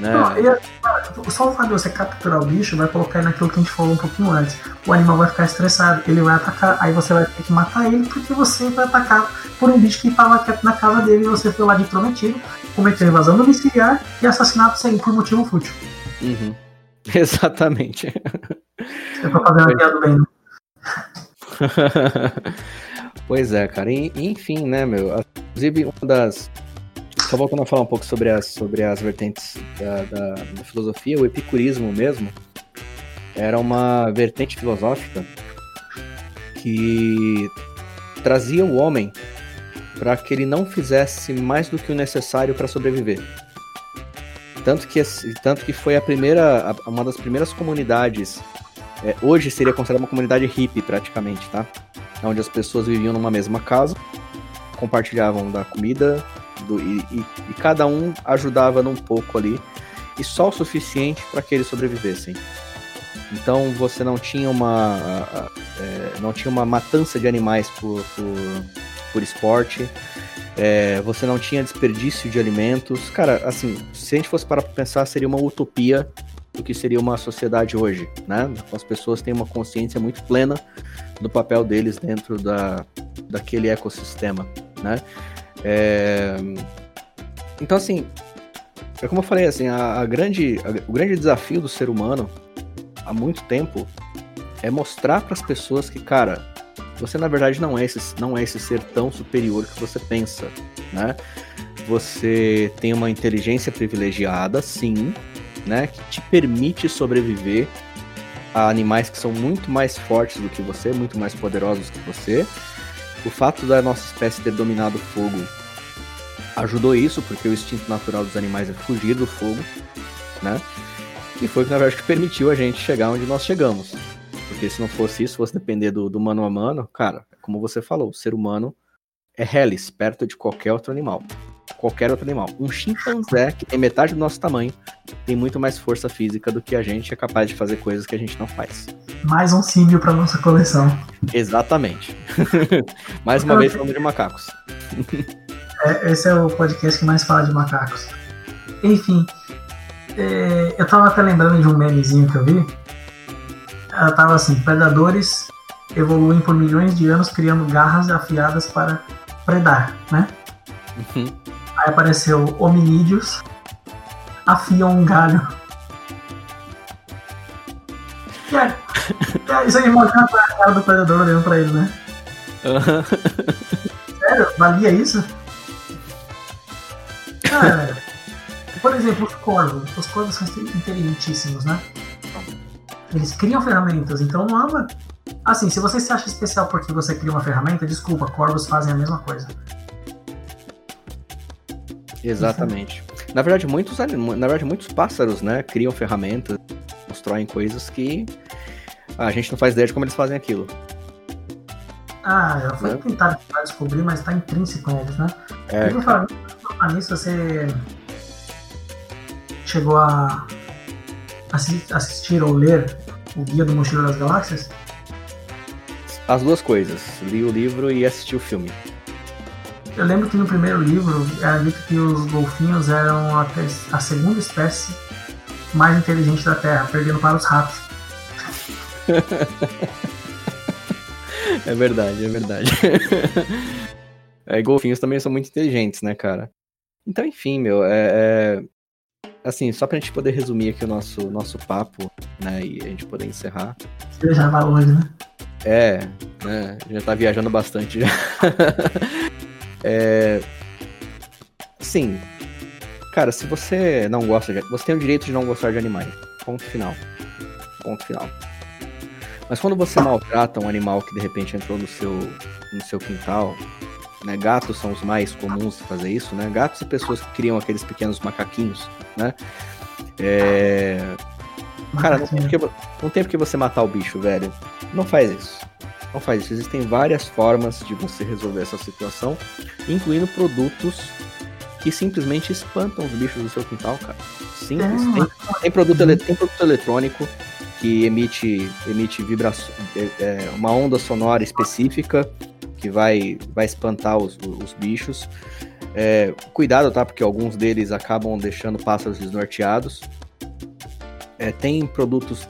Né? Não, só o fato de você capturar o bicho vai colocar ele naquilo que a gente falou um pouquinho antes. O animal vai ficar estressado, ele vai atacar, aí você vai ter que matar ele porque você vai atacar por um bicho que estava quieto na casa dele e você foi lá de prometido, cometeu invasão domiciliar e assassinato sem por motivo fútil. Uhum. Exatamente. Eu tô fazendo piada bem, pois é, cara. E- enfim, né, meu? Inclusive, uma das. Só voltando a falar um pouco sobre as, sobre as vertentes da, da- da filosofia, o epicurismo mesmo era uma vertente filosófica que trazia o homem para que ele não fizesse mais do que o necessário para sobreviver. Tanto que, esse- tanto que foi a primeira, uma das primeiras comunidades é, hoje seria considerada uma comunidade hippie, praticamente, tá? Onde as pessoas viviam numa mesma casa, compartilhavam da comida do- e, e- e cada um ajudava num pouco ali, e só o suficiente para que eles sobrevivessem. Então você não tinha uma, é, não tinha uma matança de animais por, por, por esporte, é, você não tinha desperdício de alimentos. Cara, assim, se a gente fosse parar pra pensar, seria uma utopia do que seria uma sociedade hoje, né? As pessoas têm uma consciência muito plena do papel deles dentro da, daquele ecossistema, né? É, Então, assim, é como eu falei, assim, a, a grande, a- o grande desafio do ser humano há muito tempo é mostrar para as pessoas que, cara, você na verdade não é esse, não é esse ser tão superior que você pensa, né? Você tem uma inteligência privilegiada, sim, né, que te permite sobreviver a animais que são muito mais fortes do que você, muito mais poderosos que você. O fato da nossa espécie ter dominado o fogo ajudou isso, porque o instinto natural dos animais é fugir do fogo, né? E foi, na verdade, que permitiu a gente chegar onde nós chegamos. Porque se não fosse isso, fosse depender do, do mano a mano, cara, como você falou, o ser humano é reles, perto de qualquer outro animal. Qualquer outro animal. Um chimpanzé, que tem metade do nosso tamanho, tem muito mais força física do que a gente é capaz de fazer coisas que a gente não faz. Mais um símbio para nossa coleção. Exatamente. mais uma vez falando de macacos. É, esse é o podcast que mais fala de macacos. Enfim, é, eu tava até lembrando de um memezinho que eu vi. Ela tava assim: predadores evoluem por milhões de anos criando garras afiadas para predar, né? Uhum. Aí apareceu hominídeos afiam um galho. E aí, isso aí mostra a cara do predador olhando pra ele, né? Uhum. Sério? Valia isso? Cara, por exemplo, os corvos. Os corvos são inteligentíssimos, né? Eles criam ferramentas, então não há uma... Assim, se você se acha especial porque você cria uma ferramenta, desculpa, corvos fazem a mesma coisa. Exatamente. Na verdade, muitos, na verdade, muitos pássaros, né, criam ferramentas, constroem coisas que a gente não faz ideia de como eles fazem aquilo. Ah, eu fui né? tentar descobrir, mas está intrínseco neles, né? É, e falar nisso, você chegou a assistir ou ler o Guia do Mochileiro das Galáxias? As duas coisas. Li o livro e assisti o filme. Eu lembro que no primeiro livro era dito que os golfinhos eram a, a segunda espécie mais inteligente da Terra, perdendo para os ratos. é verdade, é verdade. é, golfinhos também são muito inteligentes, né, cara? Então, enfim, meu, é, é, assim, só pra gente poder resumir aqui o nosso, nosso papo, né, e a gente poder encerrar. Você já vai longe, né? É, né, já tá viajando bastante já. É... Sim. Cara, se você não gosta de. Você tem o direito de não gostar de animais. Ponto final. Ponto final. Mas quando você maltrata um animal que de repente entrou no seu, no seu quintal, né? Gatos são os mais comuns de fazer isso, né? Gatos e pessoas que criam aqueles pequenos macaquinhos, né? É... Cara, não tem, porque, não tem porque você matar o bicho, velho. Não faz isso. Não faz isso. Existem várias formas de você resolver essa situação, incluindo produtos que simplesmente espantam os bichos do seu quintal, cara. Simples. É. Tem, tem, produto, tem produto eletrônico que emite, emite vibração, é, é, uma onda sonora específica que vai, vai espantar os, os bichos. É, cuidado, tá? Porque alguns deles acabam deixando pássaros desnorteados. É, tem produtos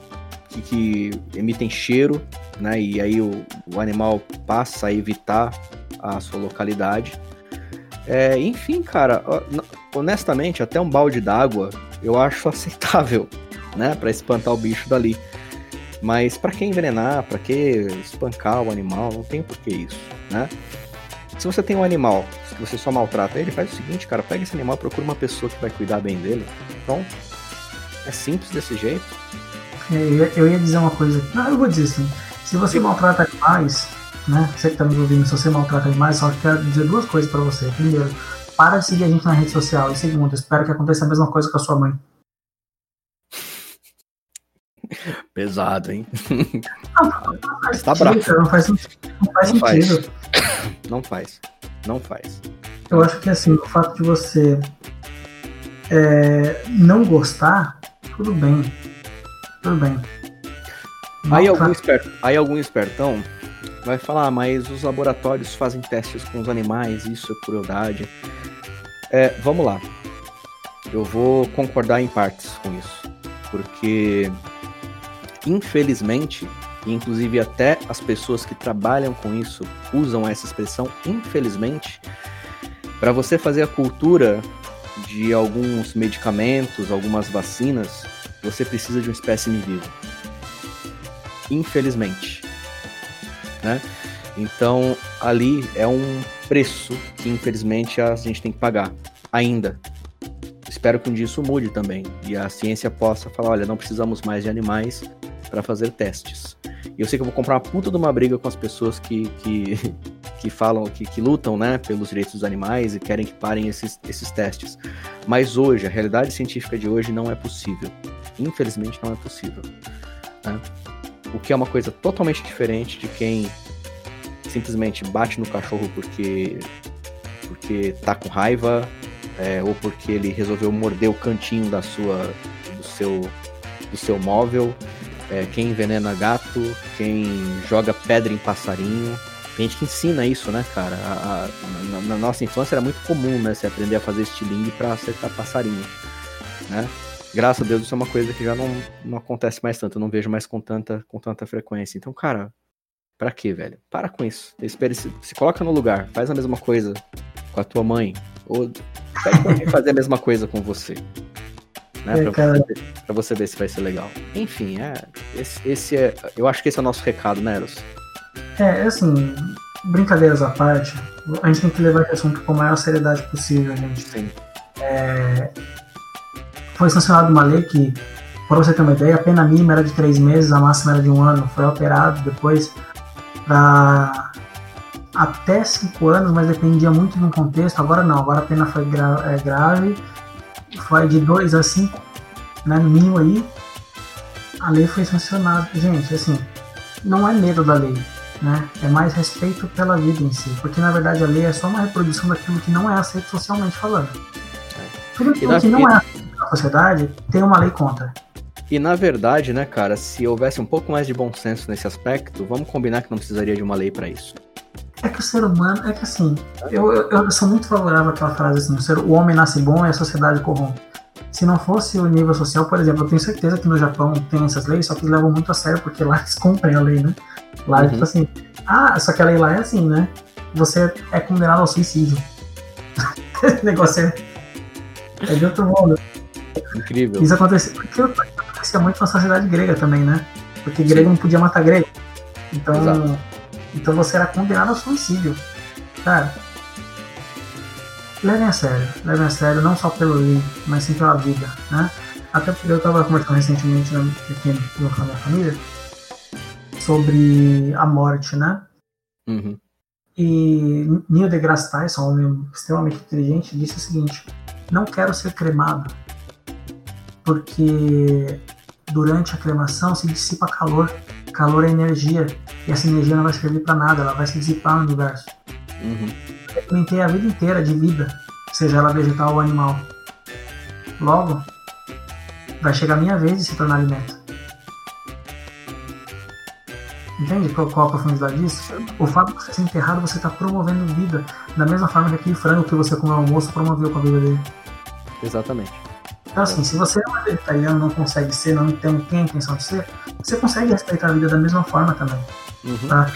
que, que, emitem cheiro né? E aí o, o animal passa a evitar a sua localidade. É, enfim, cara, honestamente, até um balde d'água eu acho aceitável, né, para espantar o bicho dali. Mas para que envenenar, para que espancar o animal, não tem por que isso, né? Se você tem um animal, se você só maltrata ele, faz o seguinte, cara, pega esse animal, procura uma pessoa que vai cuidar bem dele. Pronto. É simples desse jeito. É, eu ia dizer uma coisa, não, eu vou dizer assim, se você maltrata animais, né? Você que está nos ouvindo, se você maltrata animais, só quero dizer duas coisas para você. Primeiro, para de seguir a gente na rede social. E segundo, espero que aconteça a mesma coisa com a sua mãe. Pesado, hein? Não, não faz tá bravo. Não faz, não faz não sentido. Não faz. Não faz. Eu acho que assim, o fato de você é, não gostar, tudo bem. Tudo bem. Aí algum, esperto, aí algum espertão vai falar, mas os laboratórios fazem testes com os animais, isso é crueldade. É, vamos lá. Eu vou concordar em partes com isso. Porque, infelizmente, inclusive até as pessoas que trabalham com isso usam essa expressão, infelizmente, para você fazer a cultura de alguns medicamentos, algumas vacinas, você precisa de um espécime vivo. infelizmente, né? Então ali é um preço que infelizmente a gente tem que pagar ainda. Espero que um dia isso mude também e a ciência possa falar, olha, não precisamos mais de animais para fazer testes. E eu sei que eu vou comprar uma puta de uma briga com as pessoas que, que, que falam, que, que lutam né, pelos direitos dos animais e querem que parem esses, esses testes. Mas hoje, a realidade científica de hoje não é possível. Infelizmente não é possível. Né? O que é uma coisa totalmente diferente de quem simplesmente bate no cachorro porque porque tá com raiva é, ou porque ele resolveu morder o cantinho da sua do seu do seu móvel é, quem envenena gato quem joga pedra em passarinho tem gente que ensina isso, né, cara? A, a, na, na, nossa infância era muito comum, né? Você aprender a fazer estilingue para acertar passarinho, né? Graças a Deus isso é uma coisa que já não, não acontece mais tanto, eu não vejo mais com tanta, com tanta frequência. Então, cara, Pra quê, velho? Para com isso. Espere, se, se coloca no lugar, faz a mesma coisa com a tua mãe. Ou pede pra alguém fazer a mesma coisa com você. Né? É, pra, você, pra, você, ver se vai ser legal. Enfim, é, esse, esse é. Eu acho que esse é o nosso recado, né, Eros? É, assim, brincadeiras à parte, a gente tem que levar esse assunto com a maior seriedade possível, gente. Sim. É, foi sancionada uma lei que, para você ter uma ideia, a pena mínima era de três meses, a máxima era de um ano. Foi alterado depois para até 5 anos, mas dependia muito do contexto. Agora não, agora a pena foi gra é, grave, foi de 2 a 5, né, no mínimo aí. A lei foi sancionada. Gente, assim, não é medo da lei, né? É mais respeito pela vida em si, porque na verdade a lei é só uma reprodução daquilo que não é aceito socialmente falando. Tudo aquilo que não é aceito na sociedade tem uma lei contra. E na verdade, né, cara, se houvesse um pouco mais de bom senso nesse aspecto, vamos combinar que não precisaria de uma lei para isso. É que o ser humano, é que assim, eu, eu, eu sou muito favorável àquela frase assim, o, ser, o homem nasce bom e a sociedade corrompe. Se não fosse o nível social, por exemplo, eu tenho certeza que no Japão tem essas leis, só que eles levam muito a sério porque lá eles cumprem a lei, né? Lá, uhum. tipo assim, ah, só que a lei lá é assim, né? Você é condenado ao suicídio. Esse negócio é, é de outro mundo. Incrível. Isso aconteceu porque acontecia muito na sociedade grega também, né? Porque grego Sim. não podia matar grego. Então, então você era condenado ao suicídio. Cara, levem a sério, levem a sério, não só pelo livro, mas sim pela vida, né? Até porque eu estava conversando recentemente aqui no canal da família sobre a morte, né? Uhum. E Neil deGrasse Tyson, um homem extremamente inteligente, disse o seguinte: Não quero ser cremado, porque durante a cremação se dissipa calor. Calor é energia. E essa energia não vai servir para nada, ela vai se dissipar no universo. Uhum. Eu experimentei a vida inteira de vida, seja ela vegetal ou animal. Logo, vai chegar a minha vez de se tornar alimento. Entende qual, qual a profundidade disso? O fato de você ser enterrado, você está promovendo vida. Da mesma forma que aquele frango que você comeu no almoço promoveu com a vida dele. Exatamente. Então, assim, se você é um vegetariano, não consegue ser, não tem, tem a intenção de ser, você consegue respeitar a vida da mesma forma também. Uhum. Tá?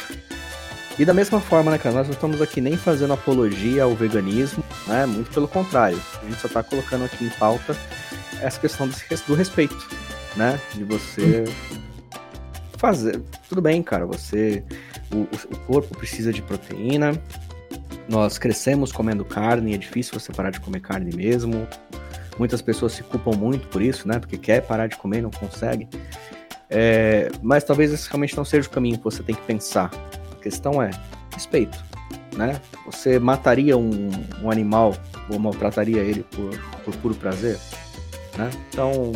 E da mesma forma, né, cara, nós não estamos aqui nem fazendo apologia ao veganismo, né? Muito pelo contrário. A gente só está colocando aqui em pauta essa questão do respeito, né? De você fazer. Tudo bem, cara, você. O, o corpo precisa de proteína. Nós crescemos comendo carne, é difícil você parar de comer carne mesmo. Muitas pessoas se culpam muito por isso, né? Porque quer parar de comer não consegue. É, mas talvez esse realmente não seja o caminho que você tem que pensar. A questão é respeito, né? Você mataria um, um animal ou maltrataria ele por, por puro prazer, né? Então,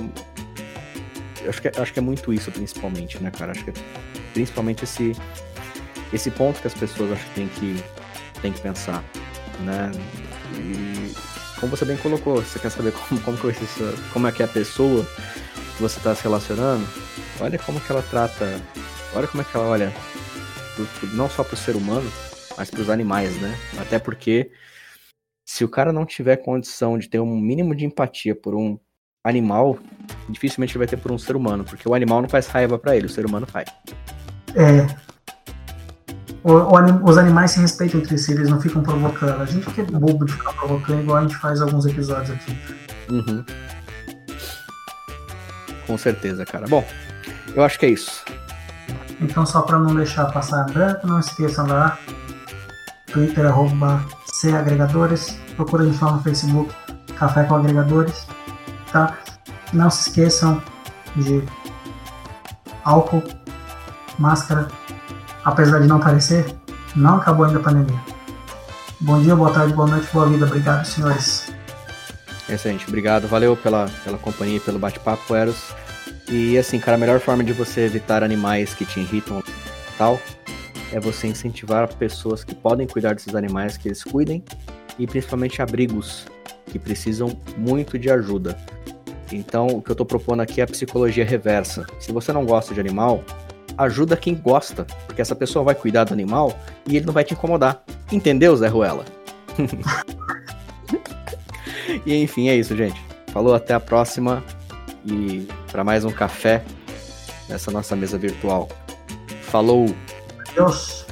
acho que, acho que é muito isso principalmente, né, cara? Acho que é principalmente esse, esse ponto que as pessoas acho que tem que, tem que pensar, né? E como você bem colocou, você quer saber como, como, como é que é a pessoa que você está se relacionando, olha como que ela trata, olha como é que ela olha, não só para o ser humano, mas para os animais, né? Até porque se o cara não tiver condição de ter um mínimo de empatia por um animal, dificilmente ele vai ter por um ser humano, porque o animal não faz raiva para ele, o ser humano faz. É, o, o, os animais se respeitam entre si, eles não ficam provocando. A gente que é bobo de ficar provocando, igual a gente faz alguns episódios aqui. Uhum. Com certeza, cara. Bom, eu acho que é isso. Então, só para não deixar passar branco, não esqueçam lá. Twitter, arroba Agregadores. Procura a gente lá no Facebook, Café com Agregadores. Tá? Não se esqueçam de álcool, máscara. Apesar de não parecer, não acabou ainda a pandemia. Bom dia, boa tarde, boa noite, boa vida. Obrigado, senhores. Excelente, obrigado. Valeu pela, pela companhia pelo bate-papo, Eros. E assim, cara, a melhor forma de você evitar animais que te irritam tal é você incentivar pessoas que podem cuidar desses animais, que eles cuidem, e principalmente abrigos que precisam muito de ajuda. Então, o que eu estou propondo aqui é a psicologia reversa. Se você não gosta de animal, ajuda quem gosta, porque essa pessoa vai cuidar do animal e ele não vai te incomodar. Entendeu, Zé Ruela? e enfim, é isso, gente. Falou, até a próxima e para mais um café nessa nossa mesa virtual. Falou! Deus!